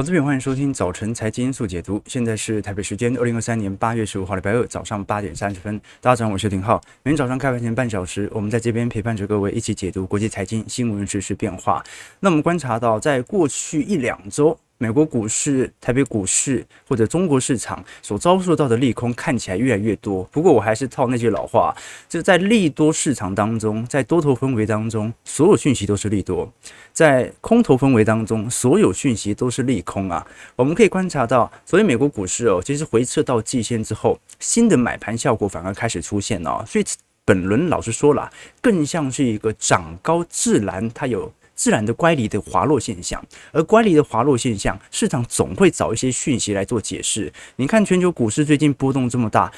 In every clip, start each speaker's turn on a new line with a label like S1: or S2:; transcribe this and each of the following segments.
S1: 投资朋友，欢迎收听早晨财经速解读。现在是台北时间二零二三年八月十五号礼拜二早上八点三十分。大家早上好，我是廷浩。每天早上开盘前半小时，我们在这边陪伴着各位一起解读国际财经新闻、时事变化。那我们观察到，在过去一两周。美国股市、台北股市或者中国市场所遭受到的利空看起来越来越多。不过，我还是套那句老话，就在利多市场当中，在多头氛围当中，所有讯息都是利多；在空头氛围当中，所有讯息都是利空啊。我们可以观察到，所以美国股市哦，其实回撤到季线之后，新的买盘效果反而开始出现了。所以本轮老实说了，更像是一个涨高自然，它有。自然的乖离的滑落现象，而乖离的滑落现象，市场总会找一些讯息来做解释。你看，全球股市最近波动这么大，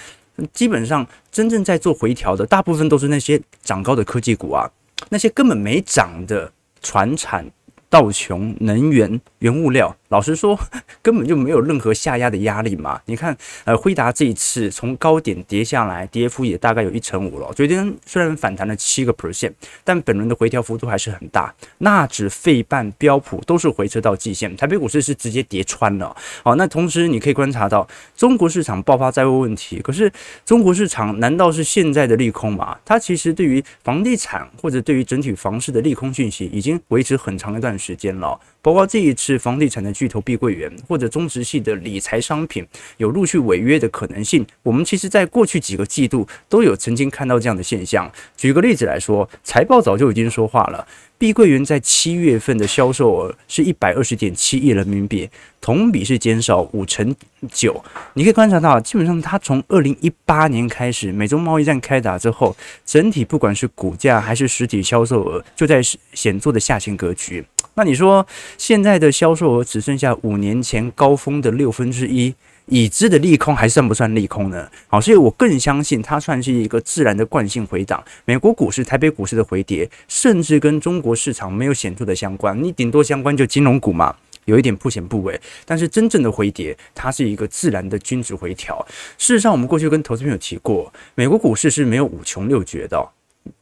S1: 基本上真正在做回调的，大部分都是那些涨高的科技股啊，那些根本没涨的船产、道琼、能源、原物料。老实说，根本就没有任何下压的压力嘛。你看，呃，辉达这一次从高点跌下来，跌幅也大概有一成五了。昨天虽然反弹了七个 percent，但本轮的回调幅度还是很大。纳指、费半、标普都是回撤到季线，台北股市是直接跌穿了。好，那同时你可以观察到，中国市场爆发债务问题。可是中国市场难道是现在的利空吗？它其实对于房地产或者对于整体房市的利空讯息已经维持很长一段时间了。包括这一次房地产的巨头碧桂园或者中植系的理财商品有陆续违约的可能性，我们其实在过去几个季度都有曾经看到这样的现象。举个例子来说，财报早就已经说话了，碧桂园在七月份的销售额是一百二十点七亿人民币，同比是减少五成九。你可以观察到，基本上它从二零一八年开始，美中贸易战开打之后，整体不管是股价还是实体销售额，就在显著的下行格局。那你说现在的销售额只剩下五年前高峰的六分之一，已知的利空还算不算利空呢？好，所以我更相信它算是一个自然的惯性回档。美国股市、台北股市的回跌，甚至跟中国市场没有显著的相关，你顶多相关就金融股嘛，有一点曝险部位。但是真正的回跌，它是一个自然的均值回调。事实上，我们过去跟投资朋友提过，美国股市是没有五穷六绝的，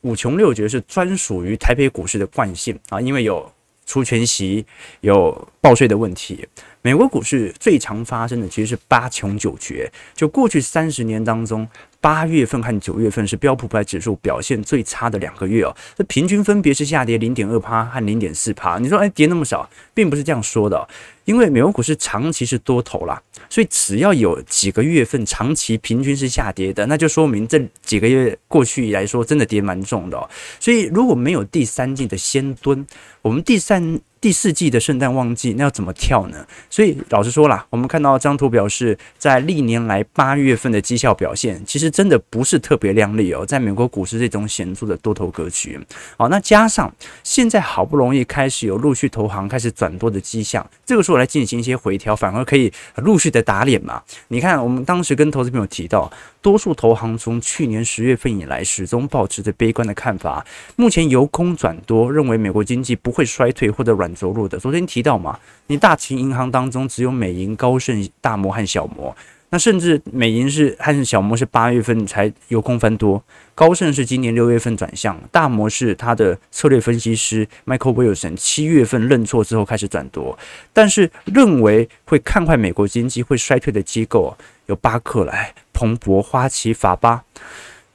S1: 五穷六绝是专属于台北股市的惯性啊，因为有。除全息有报税的问题，美国股市最常发生的其实是八穷九绝。就过去三十年当中，八月份和九月份是标普五百指数表现最差的两个月哦。那平均分别是下跌零点二趴和零点四趴。你说，哎，跌那么少，并不是这样说的。因为美国股市长期是多头啦，所以只要有几个月份长期平均是下跌的，那就说明这几个月过去来说真的跌蛮重的。所以如果没有第三季的先蹲，我们第三。第四季的圣诞旺季，那要怎么跳呢？所以老实说啦，我们看到这张图表示，在历年来八月份的绩效表现，其实真的不是特别亮丽哦。在美国股市这种显著的多头格局，好，那加上现在好不容易开始有陆续投行开始转多的迹象，这个时候来进行一些回调，反而可以陆续的打脸嘛。你看，我们当时跟投资朋友提到，多数投行从去年十月份以来始终保持着悲观的看法，目前由空转多，认为美国经济不会衰退或者软着陆的。昨天提到嘛，你大型银行当中只有美银、高盛、大摩和小摩，那甚至美银是和小摩是八月份才由空翻多，高盛是今年六月份转向，大摩是他的策略分析师 Michael Wilson 七月份认错之后开始转多，但是认为会看坏美国经济会衰退的机构有巴克莱、彭博、花旗、法巴、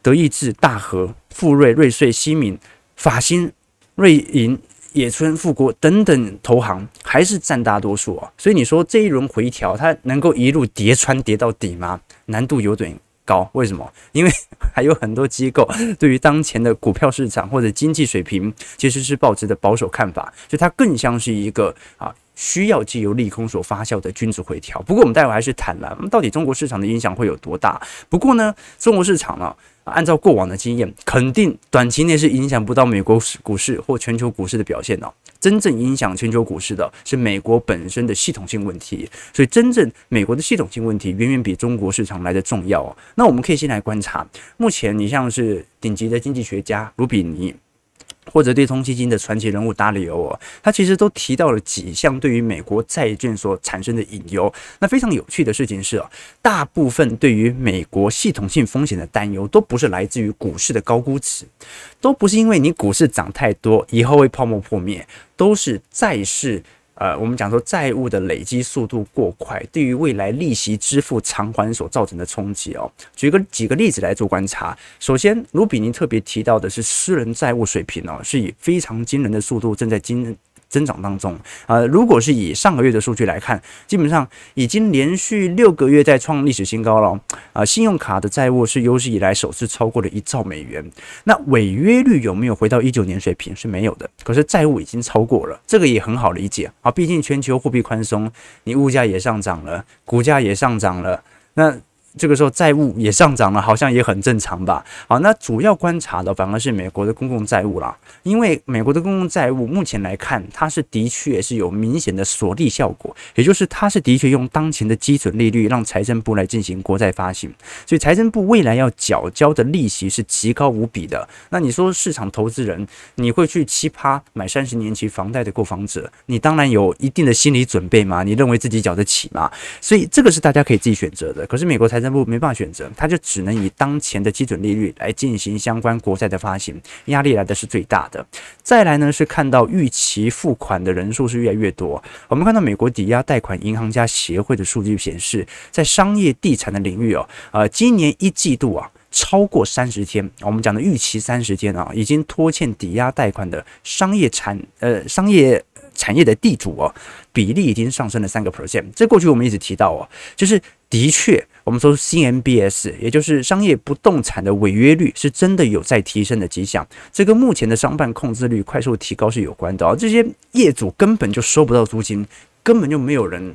S1: 德意志、大和、富瑞、瑞穗、西敏、法新、瑞银。野村、富国等等投行还是占大多数啊，所以你说这一轮回调，它能够一路叠穿跌到底吗？难度有点高。为什么？因为还有很多机构对于当前的股票市场或者经济水平，其实是抱持的保守看法，所以它更像是一个啊。需要借由利空所发酵的均值回调。不过我们待会还是谈了，到底中国市场的影响会有多大？不过呢，中国市场呢，按照过往的经验，肯定短期内是影响不到美国股市或全球股市的表现的。真正影响全球股市的是美国本身的系统性问题。所以，真正美国的系统性问题远远比中国市场来的重要。那我们可以先来观察，目前你像是顶级的经济学家卢比尼。或者对冲基金的传奇人物达里欧，他其实都提到了几项对于美国债券所产生的隐忧。那非常有趣的事情是哦，大部分对于美国系统性风险的担忧，都不是来自于股市的高估值，都不是因为你股市涨太多以后会泡沫破灭，都是债市呃，我们讲说债务的累积速度过快，对于未来利息支付偿还所造成的冲击哦。举个几个例子来做观察。首先，卢比尼特别提到的是私人债务水平哦，是以非常惊人的速度正在惊。增长当中，呃，如果是以上个月的数据来看，基本上已经连续六个月在创历史新高了。啊、信用卡的债务是有史以来首次超过了一兆美元。那违约率有没有回到一九年水平？是没有的。可是债务已经超过了，这个也很好理解啊。毕竟全球货币宽松，你物价也上涨了，股价也上涨了，那。这个时候债务也上涨了，好像也很正常吧？好，那主要观察的反而是美国的公共债务啦，因为美国的公共债务目前来看，它是的确是有明显的锁利效果，也就是它是的确用当前的基准利率让财政部来进行国债发行，所以财政部未来要缴交的利息是极高无比的。那你说市场投资人，你会去七葩买三十年期房贷的购房者，你当然有一定的心理准备嘛？你认为自己缴得起嘛？所以这个是大家可以自己选择的。可是美国财政部没办法选择，他就只能以当前的基准利率来进行相关国债的发行，压力来的是最大的。再来呢，是看到预期付款的人数是越来越多。我们看到美国抵押贷款银行家协会的数据显示，在商业地产的领域哦，呃，今年一季度啊，超过三十天，我们讲的预期三十天啊，已经拖欠抵押贷款的商业产呃商业。产业的地主哦，比例已经上升了三个 percent。这过去我们一直提到哦，就是的确，我们说 CMBS，也就是商业不动产的违约率是真的有在提升的迹象。这跟目前的商办控制率快速提高是有关的哦。这些业主根本就收不到租金，根本就没有人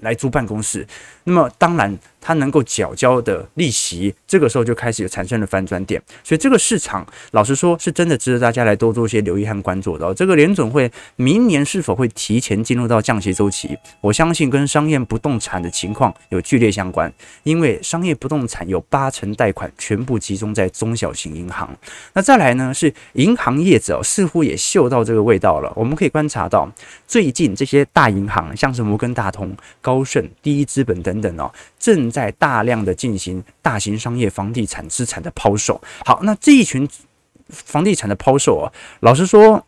S1: 来租办公室。那么当然。它能够缴交的利息，这个时候就开始有产生了翻转点，所以这个市场老实说是真的值得大家来多做一些留意和关注的哦。这个联准会明年是否会提前进入到降息周期？我相信跟商业不动产的情况有剧烈相关，因为商业不动产有八成贷款全部集中在中小型银行。那再来呢，是银行业者似乎也嗅到这个味道了。我们可以观察到，最近这些大银行，像是摩根大通、高盛、第一资本等等哦，正在在大量的进行大型商业房地产资产的抛售。好，那这一群房地产的抛售啊，老实说，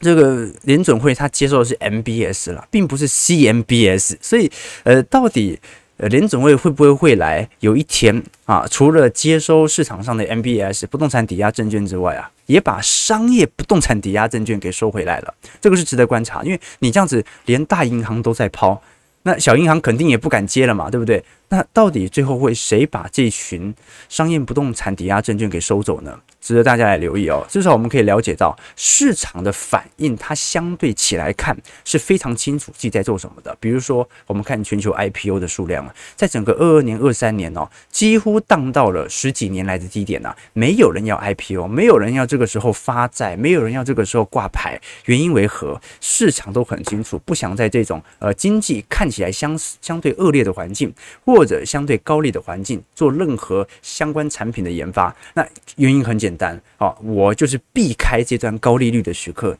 S1: 这个联准会他接受的是 MBS 了，并不是 CMBS。所以，呃，到底呃联准会会不会会来有一天啊，除了接收市场上的 MBS 不动产抵押证券之外啊，也把商业不动产抵押证券给收回来了。这个是值得观察，因为你这样子连大银行都在抛。那小银行肯定也不敢接了嘛，对不对？那到底最后会谁把这群商业不动产抵押证券给收走呢？值得大家来留意哦。至少我们可以了解到市场的反应，它相对起来看是非常清楚自己在做什么的。比如说，我们看全球 IPO 的数量啊，在整个二二年、二三年哦，几乎荡到了十几年来的低点啊，没有人要 IPO，没有人要这个时候发债，没有人要这个时候挂牌。原因为何？市场都很清楚，不想在这种呃经济看起来相相对恶劣的环境，或者相对高利的环境做任何相关产品的研发。那原因很简。单啊，我就是避开这段高利率的时刻，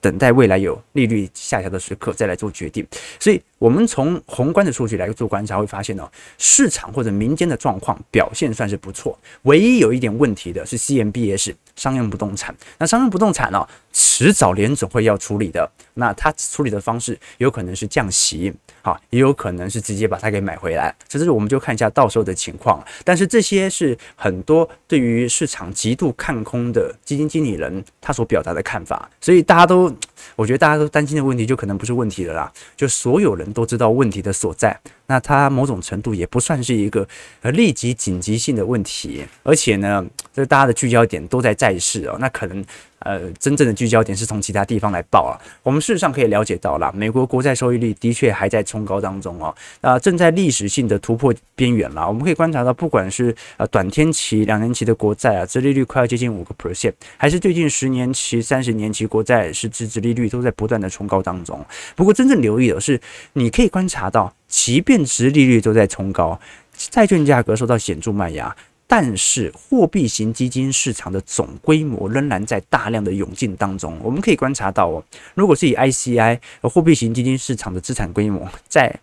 S1: 等待未来有利率下调的时刻再来做决定。所以，我们从宏观的数据来做观察，会发现哦，市场或者民间的状况表现算是不错。唯一有一点问题的是 CMBS 商用不动产。那商用不动产呢，迟早联总会要处理的。那它处理的方式有可能是降息。啊，也有可能是直接把它给买回来，这是我们就看一下到时候的情况。但是这些是很多对于市场极度看空的基金经理人他所表达的看法，所以大家都，我觉得大家都担心的问题就可能不是问题了啦，就所有人都知道问题的所在，那它某种程度也不算是一个呃立即紧急性的问题，而且呢，这大家的聚焦点都在债市哦，那可能。呃，真正的聚焦点是从其他地方来报啊。我们事实上可以了解到啦，美国国债收益率的确还在冲高当中哦，啊，正在历史性的突破边缘啦。我们可以观察到，不管是呃短天期、两年期的国债啊，殖利率快要接近五个 percent，还是最近十年期、三十年期国债实质殖利率都在不断的冲高当中。不过，真正留意的是，你可以观察到，即便殖利率都在冲高，债券价格受到显著卖压。但是货币型基金市场的总规模仍然在大量的涌进当中。我们可以观察到哦，如果是以 ICI 货币型基金市场的资产规模，在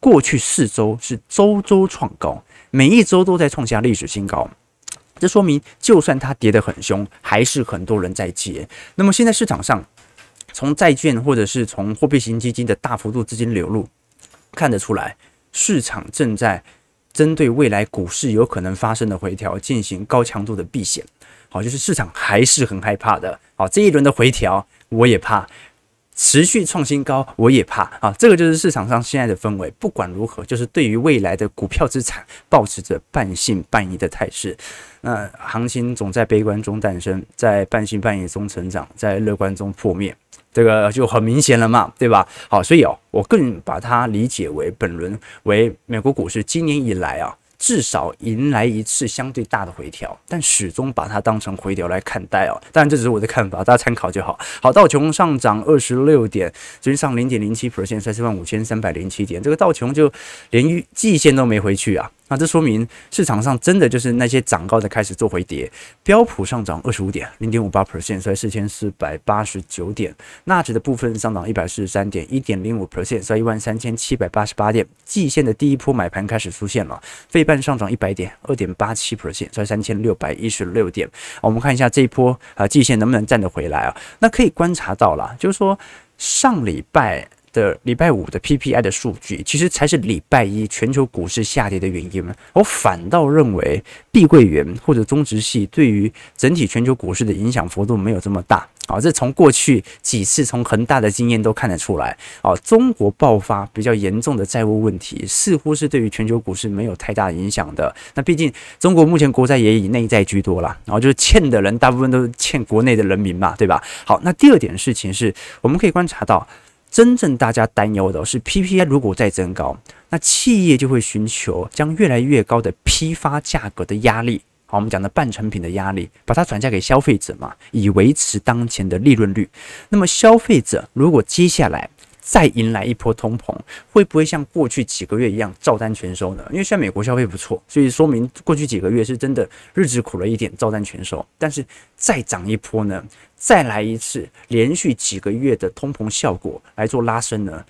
S1: 过去四周是周周创高，每一周都在创下历史新高。这说明，就算它跌得很凶，还是很多人在接。那么现在市场上从债券或者是从货币型基金的大幅度资金流入，看得出来，市场正在针对未来股市有可能发生的回调进行高强度的避险。好，就是市场还是很害怕的。好，这一轮的回调我也怕，持续创新高我也怕啊。这个就是市场上现在的氛围。不管如何，就是对于未来的股票资产保持着半信半疑的态势。那行情总在悲观中诞生，在半信半疑中成长，在乐观中破灭。这个就很明显了嘛，对吧？好，所以哦，我更把它理解为本轮为美国股市今年以来啊，至少迎来一次相对大的回调，但始终把它当成回调来看待哦。当然，这只是我的看法，大家参考就好。好，道琼上涨二十六点，直接上零点零七 percent，三十万五千三百零七点，这个道琼就连季线都没回去啊。那这说明市场上真的就是那些涨高的开始做回跌。标普上涨二十五点，零点五八 percent，在四千四百八十九点。纳指的部分上涨一百四十三点，一点零五 percent，在一万三千七百八十八点。季线的第一波买盘开始出现了。费半上涨一百点，二点八七 percent，在三千六百一十六点。我们看一下这一波啊，季线能不能站得回来啊？那可以观察到了，就是说上礼拜。的礼拜五的 PPI 的数据，其实才是礼拜一全球股市下跌的原因。我反倒认为碧桂园或者中植系对于整体全球股市的影响幅度没有这么大啊。这从过去几次从恒大的经验都看得出来啊。中国爆发比较严重的债务问题，似乎是对于全球股市没有太大影响的。那毕竟中国目前国债也以内债居多啦，然后就是欠的人大部分都是欠国内的人民嘛，对吧？好，那第二点事情是我们可以观察到。真正大家担忧的是 PPI 如果再增高，那企业就会寻求将越来越高的批发价格的压力，好，我们讲的半成品的压力，把它转嫁给消费者嘛，以维持当前的利润率。那么消费者如果接下来再迎来一波通膨，会不会像过去几个月一样照单全收呢？因为现在美国消费不错，所以说明过去几个月是真的日子苦了一点，照单全收。但是再涨一波呢？再来一次连续几个月的通膨效果来做拉升呢？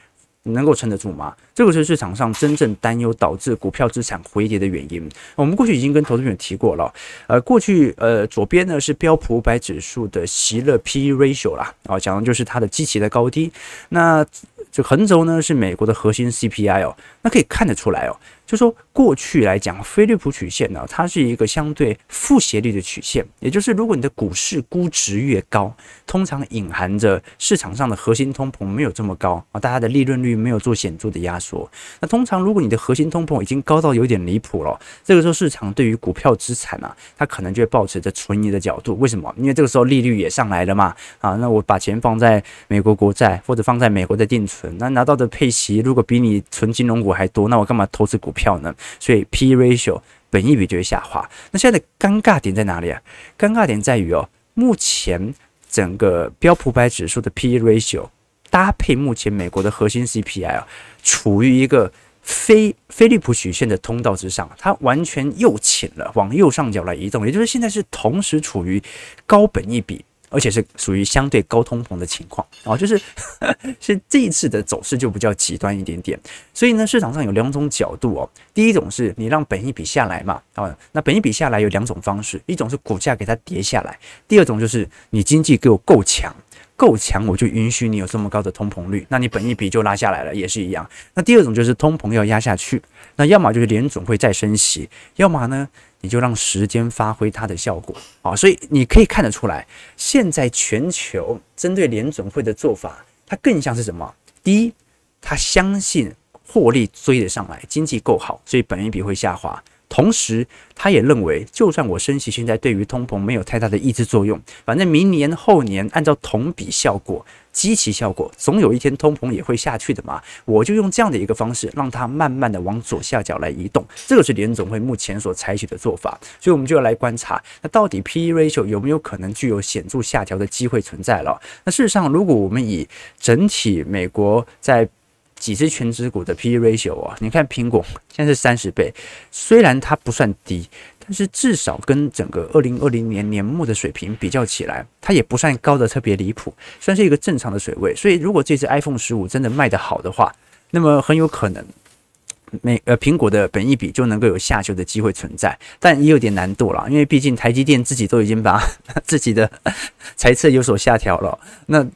S1: 能够撑得住吗？这个是市场上真正担忧导致股票资产回跌的原因。我们过去已经跟投资者提过了，呃，过去呃左边呢是标普五百指数的席勒 P/E ratio 啦，啊，讲的就是它的基期的高低。那这横轴呢是美国的核心 CPI 哦，那可以看得出来哦。就说过去来讲，菲利普曲线呢，它是一个相对负斜率的曲线，也就是如果你的股市估值越高，通常隐含着市场上的核心通膨没有这么高啊，大家的利润率没有做显著的压缩。那通常如果你的核心通膨已经高到有点离谱了，这个时候市场对于股票资产啊，它可能就会抱持着存疑的角度。为什么？因为这个时候利率也上来了嘛，啊，那我把钱放在美国国债或者放在美国的定存，那拿到的配息如果比你存金融股还多，那我干嘛投资股票？呢？所以 P/E ratio 本益比就会下滑。那现在的尴尬点在哪里啊？尴尬点在于哦，目前整个标普百指数的 P/E ratio 搭配目前美国的核心 CPI 啊，处于一个非菲利普曲线的通道之上，它完全右倾了，往右上角来移动，也就是现在是同时处于高本益比。而且是属于相对高通膨的情况啊，就是 是这一次的走势就比较极端一点点。所以呢，市场上有两种角度哦。第一种是你让本一笔下来嘛，啊，那本一笔下来有两种方式，一种是股价给它跌下来，第二种就是你经济给我够强，够强我就允许你有这么高的通膨率，那你本一比就拉下来了，也是一样。那第二种就是通膨要压下去，那要么就是联总会再升息，要么呢？你就让时间发挥它的效果啊，所以你可以看得出来，现在全球针对联准会的做法，它更像是什么？第一，它相信获利追得上来，经济够好，所以本益比会下滑。同时，他也认为，就算我升息，现在对于通膨没有太大的抑制作用，反正明年后年按照同比效果、基期效果，总有一天通膨也会下去的嘛。我就用这样的一个方式，让它慢慢的往左下角来移动。这个是联总会目前所采取的做法，所以我们就要来观察，那到底 P/E ratio 有没有可能具有显著下调的机会存在了？那事实上，如果我们以整体美国在几只全值股的 P/E ratio 啊，你看苹果现在是三十倍，虽然它不算低，但是至少跟整个二零二零年年末的水平比较起来，它也不算高的特别离谱，算是一个正常的水位。所以如果这支 iPhone 十五真的卖得好的话，那么很有可能美呃苹果的本益比就能够有下修的机会存在，但也有点难度了，因为毕竟台积电自己都已经把 自己的 财测有所下调了，那。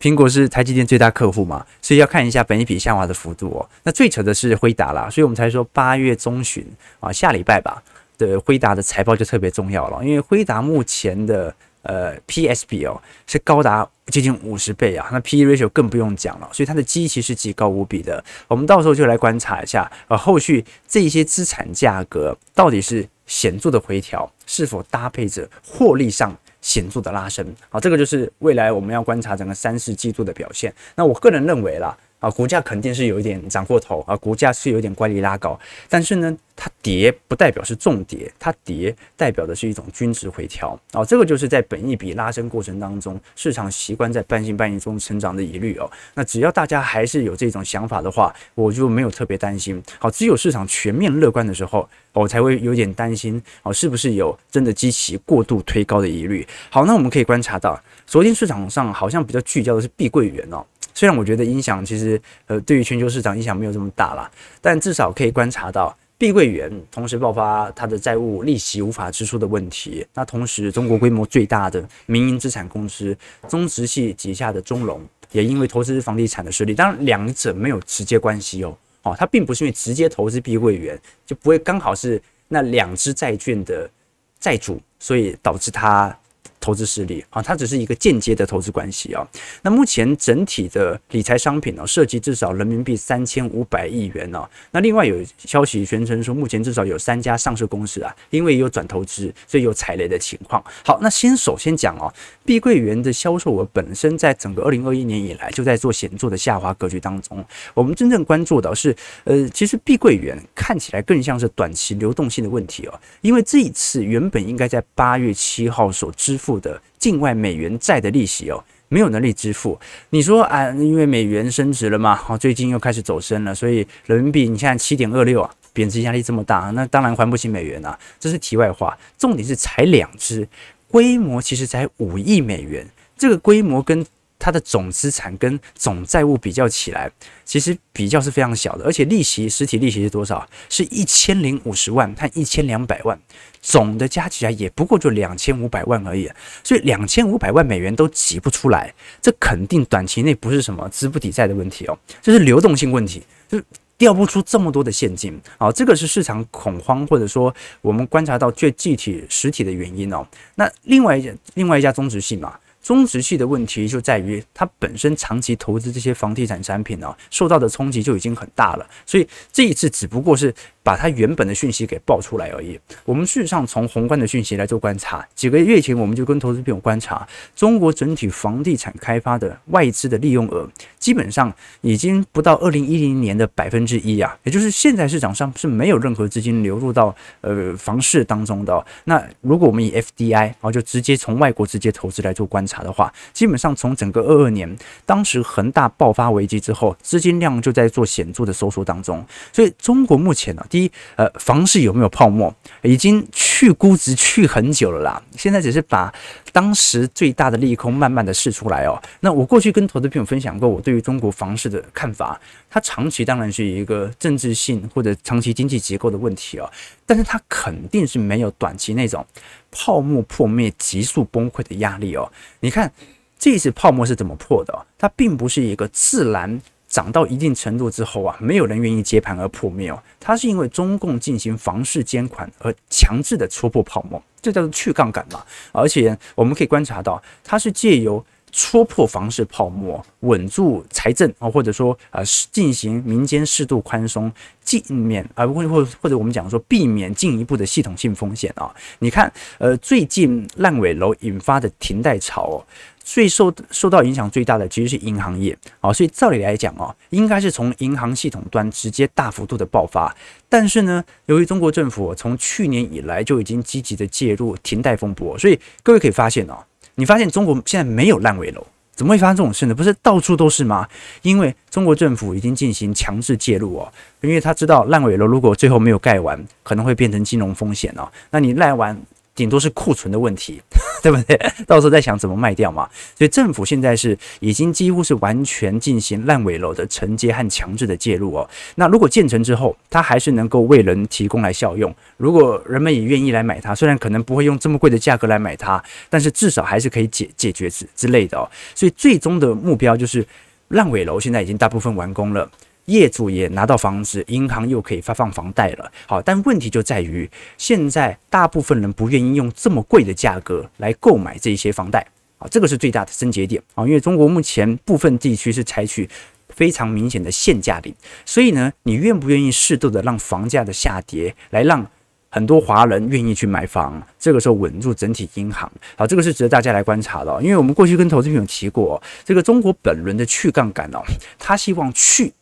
S1: 苹果是台积电最大客户嘛，所以要看一下本益比下滑的幅度哦。那最扯的是辉达啦，所以我们才说八月中旬啊，下礼拜吧的辉达的财报就特别重要了，因为辉达目前的呃 PS 比哦是高达接近五十倍啊，那 PE ratio 更不用讲了，所以它的基期是极高无比的。我们到时候就来观察一下，呃，后续这些资产价格到底是显著的回调，是否搭配着获利上。显著的拉升，好，这个就是未来我们要观察整个三四季度的表现。那我个人认为啦，啊，股价肯定是有一点涨过头啊，股价是有点乖离拉高，但是呢。它跌不代表是重跌，它跌代表的是一种均值回调哦，这个就是在本一笔拉升过程当中，市场习惯在半信半疑中成长的疑虑哦。那只要大家还是有这种想法的话，我就没有特别担心。好，只有市场全面乐观的时候，我才会有点担心哦，是不是有真的激起过度推高的疑虑？好，那我们可以观察到，昨天市场上好像比较聚焦的是碧桂园哦，虽然我觉得影响其实呃对于全球市场影响没有这么大啦，但至少可以观察到。碧桂园同时爆发它的债务利息无法支出的问题，那同时中国规模最大的民营资产公司中植系旗下的中融也因为投资房地产的失利，当然两者没有直接关系哦，哦，它并不是因为直接投资碧桂园就不会刚好是那两支债券的债主，所以导致它。投资实力啊，它只是一个间接的投资关系啊。那目前整体的理财商品呢，涉及至少人民币三千五百亿元哦。那另外有消息宣称说，目前至少有三家上市公司啊，因为有转投资，所以有踩雷的情况。好，那先首先讲哦，碧桂园的销售额本身在整个二零二一年以来就在做显著的下滑格局当中。我们真正关注的是，呃，其实碧桂园看起来更像是短期流动性的问题哦，因为这一次原本应该在八月七号所支付。的境外美元债的利息哦，没有能力支付。你说啊，因为美元升值了嘛，好，最近又开始走升了，所以人民币你现在七点二六啊，贬值压力这么大，那当然还不起美元啊。这是题外话，重点是才两只，规模其实才五亿美元，这个规模跟。它的总资产跟总债务比较起来，其实比较是非常小的，而且利息实体利息是多少？是一千零五十万和一千两百万，总的加起来也不过就两千五百万而已，所以两千五百万美元都挤不出来，这肯定短期内不是什么资不抵债的问题哦，这是流动性问题，就是调不出这么多的现金啊，这个是市场恐慌或者说我们观察到最具体实体的原因哦。那另外一家另外一家中植系嘛。中植系的问题就在于，它本身长期投资这些房地产产品呢，受到的冲击就已经很大了，所以这一次只不过是。把它原本的讯息给爆出来而已。我们事实上从宏观的讯息来做观察，几个月前我们就跟投资朋友观察，中国整体房地产开发的外资的利用额，基本上已经不到二零一零年的百分之一啊，也就是现在市场上是没有任何资金流入到呃房市当中的。那如果我们以 FDI 然后就直接从外国直接投资来做观察的话，基本上从整个二二年当时恒大爆发危机之后，资金量就在做显著的收缩当中，所以中国目前呢、第一，呃，房市有没有泡沫？已经去估值去很久了啦。现在只是把当时最大的利空慢慢的释出来哦。那我过去跟投资朋友分享过我对于中国房市的看法，它长期当然是一个政治性或者长期经济结构的问题哦，但是它肯定是没有短期那种泡沫破灭、急速崩溃的压力哦。你看这次泡沫是怎么破的？它并不是一个自然。涨到一定程度之后啊，没有人愿意接盘而破灭哦。它是因为中共进行房市监管而强制的戳破泡沫，这叫做去杠杆嘛。而且我们可以观察到，它是借由戳破房市泡沫，稳住财政啊，或者说呃进行民间适度宽松，避免啊或或或者我们讲说避免进一步的系统性风险啊。你看，呃，最近烂尾楼引发的停贷潮哦。最受受到影响最大的其实是银行业啊，所以照理来讲啊，应该是从银行系统端直接大幅度的爆发。但是呢，由于中国政府从去年以来就已经积极的介入停贷风波，所以各位可以发现哦，你发现中国现在没有烂尾楼，怎么会发生这种事呢？不是到处都是吗？因为中国政府已经进行强制介入哦，因为他知道烂尾楼如果最后没有盖完，可能会变成金融风险哦。那你烂完。顶多是库存的问题，对不对？到时候再想怎么卖掉嘛。所以政府现在是已经几乎是完全进行烂尾楼的承接和强制的介入哦。那如果建成之后，它还是能够为人提供来效用，如果人们也愿意来买它，虽然可能不会用这么贵的价格来买它，但是至少还是可以解解决之之类的哦。所以最终的目标就是烂尾楼现在已经大部分完工了。业主也拿到房子，银行又可以发放房贷了。好，但问题就在于，现在大部分人不愿意用这么贵的价格来购买这些房贷啊，这个是最大的症结点啊。因为中国目前部分地区是采取非常明显的限价令，所以呢，你愿不愿意适度的让房价的下跌，来让很多华人愿意去买房？这个时候稳住整体银行，好，这个是值得大家来观察的。因为我们过去跟投资朋友提过，这个中国本轮的去杠杆哦，他希望去。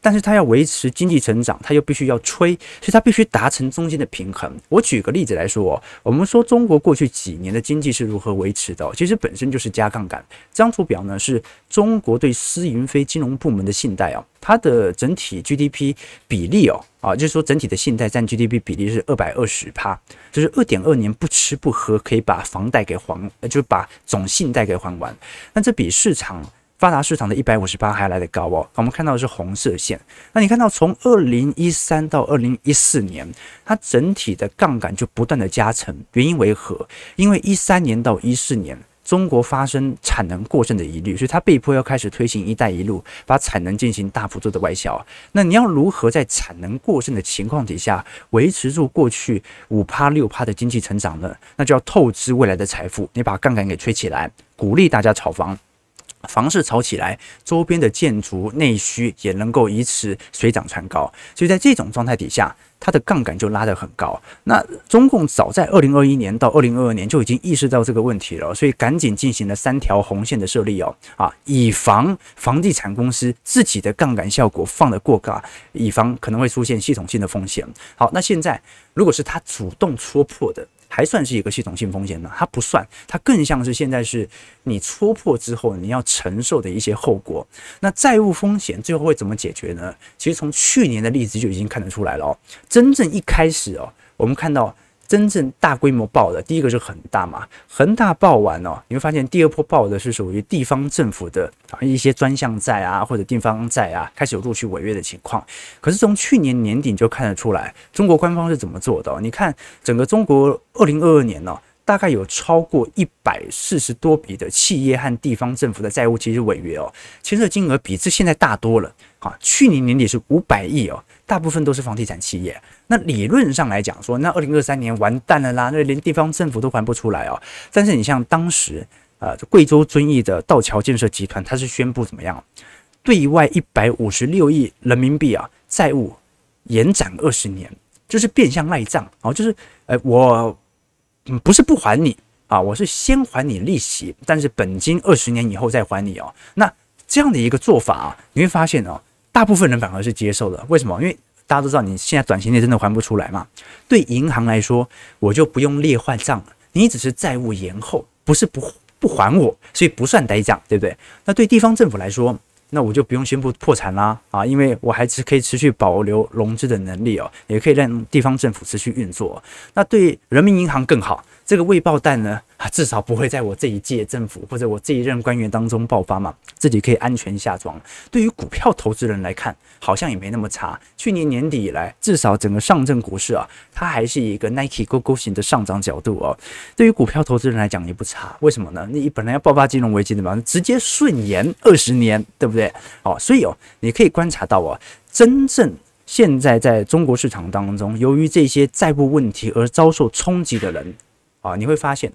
S1: 但是它要维持经济成长，它又必须要吹，所以它必须达成中间的平衡。我举个例子来说，我们说中国过去几年的经济是如何维持的？其实本身就是加杠杆。这张图表呢，是中国对私营非金融部门的信贷啊，它的整体 GDP 比例哦，啊，就是说整体的信贷占 GDP 比例是二百二十趴，就是二点二年不吃不喝可以把房贷给还，就是把总信贷给还完。那这比市场。发达市场的一百五十八还来得高哦，我们看到的是红色线。那你看到从二零一三到二零一四年，它整体的杠杆就不断的加成，原因为何？因为一三年到一四年，中国发生产能过剩的疑虑，所以它被迫要开始推行“一带一路”，把产能进行大幅度的外销。那你要如何在产能过剩的情况底下维持住过去五趴六趴的经济成长呢？那就要透支未来的财富，你把杠杆给吹起来，鼓励大家炒房。房市炒起来，周边的建筑内需也能够以此水涨船高，所以在这种状态底下，它的杠杆就拉得很高。那中共早在二零二一年到二零二二年就已经意识到这个问题了，所以赶紧进行了三条红线的设立哦，啊，以防房地产公司自己的杠杆效果放得过高，以防可能会出现系统性的风险。好，那现在如果是他主动戳破的。还算是一个系统性风险呢？它不算，它更像是现在是你戳破之后你要承受的一些后果。那债务风险最后会怎么解决呢？其实从去年的例子就已经看得出来了哦。真正一开始哦，我们看到。真正大规模爆的，第一个是恒大嘛，恒大爆完哦，你会发现第二波爆的是属于地方政府的啊一些专项债啊或者地方债啊，开始有陆续违约的情况。可是从去年年底就看得出来，中国官方是怎么做的？你看整个中国二零二二年呢，大概有超过一百四十多笔的企业和地方政府的债务其实违约哦，其实金额比这现在大多了。啊，去年年底是五百亿哦，大部分都是房地产企业。那理论上来讲说，那二零二三年完蛋了啦，那连地方政府都还不出来哦。但是你像当时，呃，贵州遵义的道桥建设集团，它是宣布怎么样？对外一百五十六亿人民币啊债务延展二十年，就是变相赖账哦，就是呃，我嗯不是不还你啊，我是先还你利息，但是本金二十年以后再还你哦。那这样的一个做法啊，你会发现哦。大部分人反而是接受的，为什么？因为大家都知道，你现在短期内真的还不出来嘛。对银行来说，我就不用列坏账，你只是债务延后，不是不不还我，所以不算呆账，对不对？那对地方政府来说，那我就不用宣布破产啦啊，因为我还是可以持续保留融资的能力哦，也可以让地方政府持续运作。那对人民银行更好，这个未爆弹呢，啊，至少不会在我这一届政府或者我这一任官员当中爆发嘛，自己可以安全下庄。对于股票投资人来看，好像也没那么差。去年年底以来，至少整个上证股市啊，它还是一个 Nike 勾勾型的上涨角度哦。对于股票投资人来讲也不差，为什么呢？你本来要爆发金融危机的嘛，直接顺延二十年，对不对？哦，所以哦，你可以观察到哦，真正现在在中国市场当中，由于这些债务问题而遭受冲击的人啊，你会发现。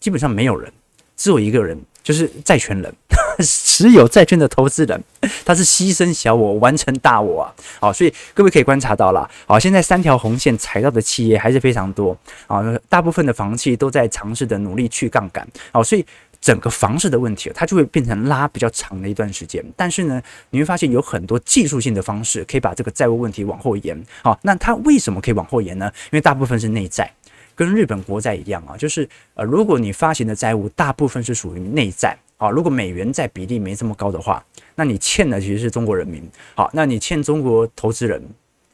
S1: 基本上没有人，只有一个人，就是债权人，持有债券的投资人，他是牺牲小我完成大我啊！好，所以各位可以观察到了，好，现在三条红线踩到的企业还是非常多啊，大部分的房企都在尝试的努力去杠杆，好，所以整个房市的问题，它就会变成拉比较长的一段时间。但是呢，你会发现有很多技术性的方式可以把这个债务问题往后延。好，那它为什么可以往后延呢？因为大部分是内债。跟日本国债一样啊，就是呃，如果你发行的债务大部分是属于内债啊，如果美元债比例没这么高的话，那你欠的其实是中国人民。好，那你欠中国投资人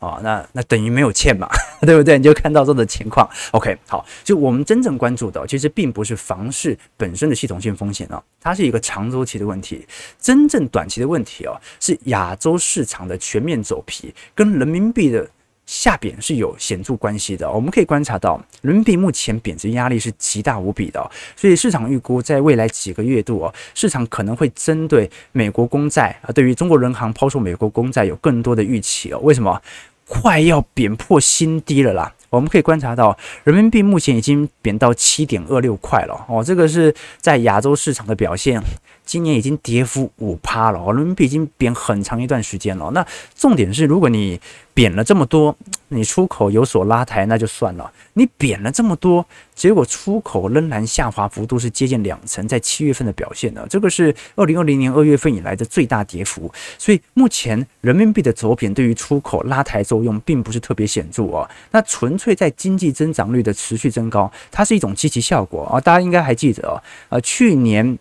S1: 啊，那那等于没有欠嘛，对不对？你就看到这种情况。OK，好，就我们真正关注的，其实并不是房市本身的系统性风险哦，它是一个长周期的问题。真正短期的问题哦，是亚洲市场的全面走皮，跟人民币的下贬是有显著关系的。我们可以观察到，人民币目前贬值压力是极大无比的，所以市场预估在未来几个月度哦，市场可能会针对美国公债啊，对于中国人行抛售美国公债有更多的预期哦。为什么？快要贬破新低了啦！我们可以观察到，人民币目前已经贬到七点二六块了哦，这个是在亚洲市场的表现。今年已经跌幅五趴了，人民币已经贬很长一段时间了。那重点是，如果你贬了这么多，你出口有所拉抬，那就算了。你贬了这么多，结果出口仍然下滑幅度是接近两成，在七月份的表现呢，这个是二零二零年二月份以来的最大跌幅。所以目前人民币的走贬对于出口拉抬作用并不是特别显著哦。那纯粹在经济增长率的持续增高，它是一种积极效果啊。大家应该还记得哦，呃，去年。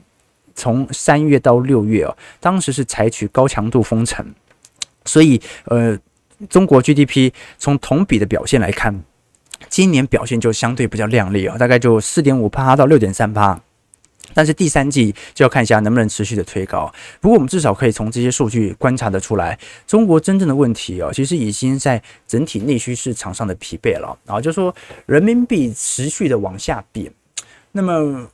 S1: 从三月到六月哦，当时是采取高强度封城，所以呃，中国 GDP 从同比的表现来看，今年表现就相对比较亮丽啊，大概就四点五趴到六点三趴，但是第三季就要看一下能不能持续的推高。不过我们至少可以从这些数据观察得出来，中国真正的问题哦，其实已经在整体内需市场上的疲惫了啊，就说人民币持续的往下贬，那么。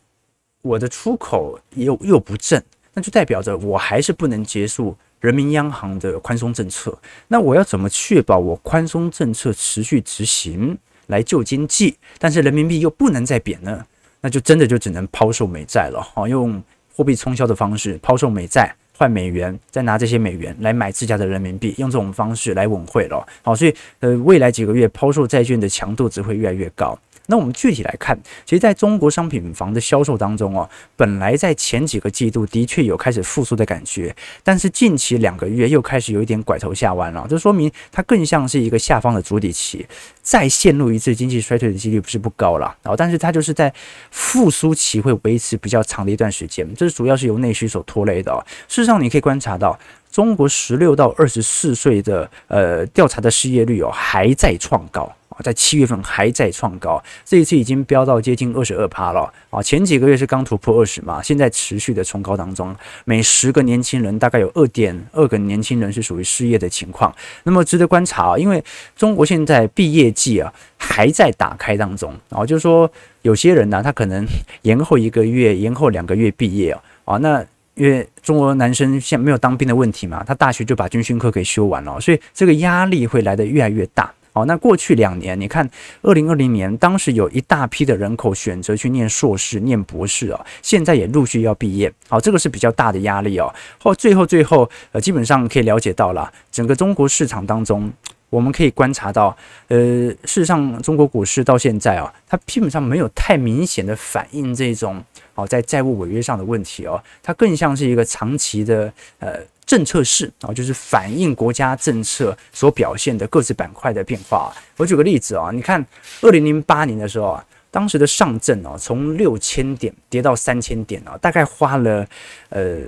S1: 我的出口又又不振，那就代表着我还是不能结束人民央行的宽松政策。那我要怎么确保我宽松政策持续执行来救经济，但是人民币又不能再贬呢？那就真的就只能抛售美债了，好，用货币冲销的方式抛售美债换美元，再拿这些美元来买自家的人民币，用这种方式来稳汇了。好，所以呃，未来几个月抛售债券的强度只会越来越高。那我们具体来看，其实在中国商品房的销售当中哦，本来在前几个季度的确有开始复苏的感觉，但是近期两个月又开始有一点拐头下弯了，这说明它更像是一个下方的筑底期，再陷入一次经济衰退的几率不是不高了，然后但是它就是在复苏期会维持比较长的一段时间，这是主要是由内需所拖累的。事实上，你可以观察到，中国十六到二十四岁的呃调查的失业率哦还在创高。在七月份还在创高，这一次已经飙到接近二十二趴了啊！前几个月是刚突破二十嘛，现在持续的冲高当中，每十个年轻人大概有二点二个年轻人是属于失业的情况。那么值得观察啊，因为中国现在毕业季啊还在打开当中啊，就是说有些人呢，他可能 延后一个月、延后两个月毕业啊，那因为中国男生现没有当兵的问题嘛，他大学就把军训课给修完了，所以这个压力会来得越来越大。好，那过去两年，你看，二零二零年当时有一大批的人口选择去念硕士、念博士啊，现在也陆续要毕业。好，这个是比较大的压力哦。后最后最后，呃，基本上可以了解到了，整个中国市场当中，我们可以观察到，呃，事实上，中国股市到现在啊，它基本上没有太明显的反映这种哦，在债务违约上的问题哦，它更像是一个长期的呃。政策式啊，就是反映国家政策所表现的各自板块的变化。我举个例子啊，你看二零零八年的时候啊，当时的上证啊，从六千点跌到三千点啊，大概花了呃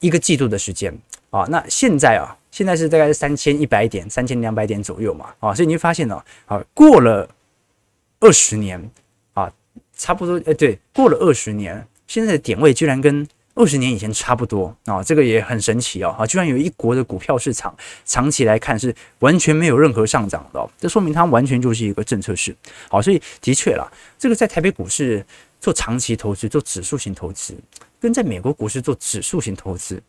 S1: 一个季度的时间啊。那现在啊，现在是大概是三千一百点、三千两百点左右嘛啊，所以你会发现呢啊，过了二十年，差不多哎对，过了二十年，现在的点位居然跟。二十年以前差不多啊，这个也很神奇哦，啊，居然有一国的股票市场长期来看是完全没有任何上涨的，这说明它完全就是一个政策市。好，所以的确啦，这个在台北股市做长期投资、做指数型投资，跟在美国股市做指数型投资，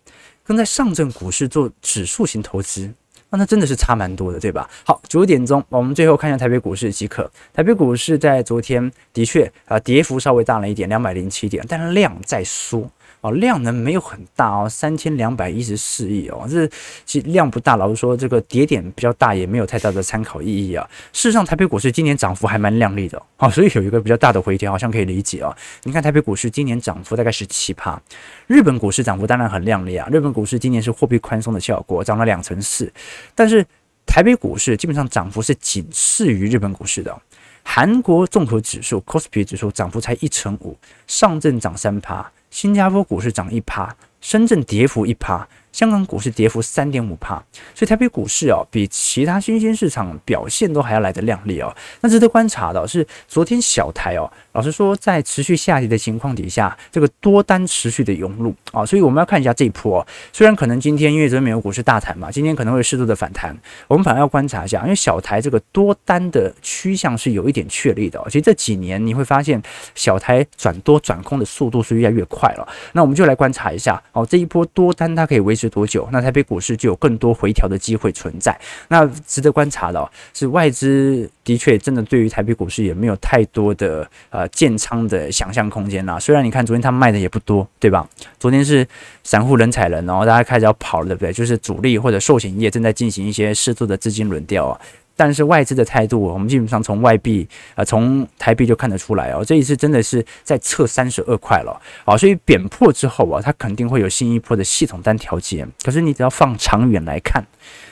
S1: 跟在上证股市做指数型投资，那它真的是差蛮多的，对吧？好，九点钟，我们最后看一下台北股市即可。台北股市在昨天的确啊，跌幅稍微大了一点，两百零七点，但是量在缩。哦，量能没有很大哦，三千两百一十四亿哦，这其实量不大。老实说，这个跌点比较大，也没有太大的参考意义啊。事实上，台北股市今年涨幅还蛮亮丽的哦，所以有一个比较大的回调，好像可以理解哦。你看台北股市今年涨幅大概是七趴，日本股市涨幅当然很亮丽啊。日本股市今年是货币宽松的效果，涨了两成四，但是台北股市基本上涨幅是仅次于日本股市的。韩国综合指数 KOSPI 指数涨幅才一成五，上证涨三趴。新加坡股市涨一趴，深圳跌幅一趴，香港股市跌幅三点五趴，所以台北股市哦，比其他新兴市场表现都还要来得亮丽哦。那值得观察的是，昨天小台哦，老实说，在持续下跌的情况底下，这个多单持续的涌入啊，所以我们要看一下这一波。虽然可能今天因为昨天美国股市大谈嘛，今天可能会适度的反弹，我们反而要观察一下，因为小台这个多单的趋向是有一点确立的。其实这几年你会发现，小台转多转空的速度是越来越快了。那我们就来观察一下哦，这一波多单它可以维持多久？那台北股市就有更多回调的机会存在。那值得观察的哦，是外资的确真的对于台北股市也没有太多的呃建仓的想象空间啦。虽然你看昨天他们卖的也不多，对吧？昨天是散户人踩人，然后大家开始要跑了，对不对？就是主力或者寿险业正在进行一些适度的资金轮调啊。但是外资的态度，我们基本上从外币啊，从台币就看得出来哦，这一次真的是在测三十二块了啊，所以贬破之后啊，它肯定会有新一波的系统单调节。可是你只要放长远来看，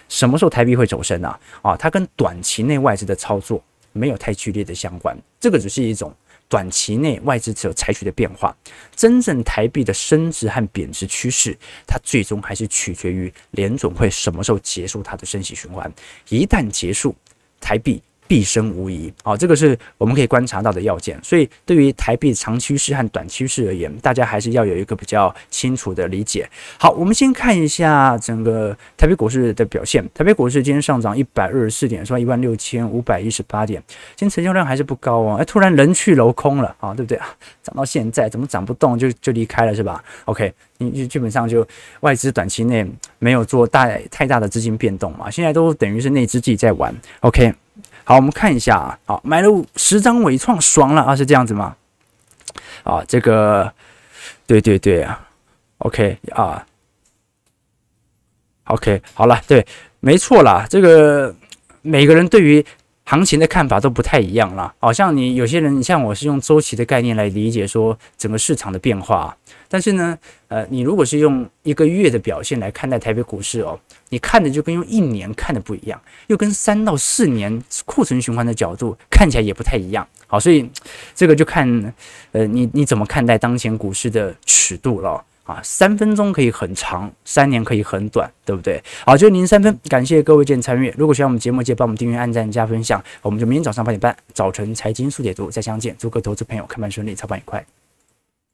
S1: 什么时候台币会走升啊？啊，它跟短期内外资的操作没有太剧烈的相关，这个只是一种。短期内外资只有采取的变化，真正台币的升值和贬值趋势，它最终还是取决于联总会什么时候结束它的升息循环。一旦结束，台币。必升无疑，好，这个是我们可以观察到的要件。所以，对于台币长趋势和短趋势而言，大家还是要有一个比较清楚的理解。好，我们先看一下整个台北股市的表现。台北股市今天上涨一百二十四点，是一万六千五百一十八点。今天成交量还是不高哦，哎，突然人去楼空了啊，对不对啊？涨到现在怎么涨不动就就离开了是吧？OK，你基本上就外资短期内没有做大太大的资金变动嘛，现在都等于是内资自己在玩。OK。好，我们看一下啊，好，买了十张伪创，爽了啊，是这样子吗？啊，这个，对对对啊，OK 啊，OK，好了，对，没错啦，这个每个人对于行情的看法都不太一样了。好像你有些人，你像我是用周期的概念来理解说整个市场的变化。但是呢，呃，你如果是用一个月的表现来看待台北股市哦，你看的就跟用一年看的不一样，又跟三到四年库存循环的角度看起来也不太一样。好，所以这个就看，呃，你你怎么看待当前股市的尺度了啊？三分钟可以很长，三年可以很短，对不对？好，就零三分，感谢各位见参与。如果喜欢我们节目，记得帮我们订阅、按赞、加分享。我们就明天早上八点半，早晨财经速解读再相见。祝各位投资朋友开盘顺利，操盘愉快。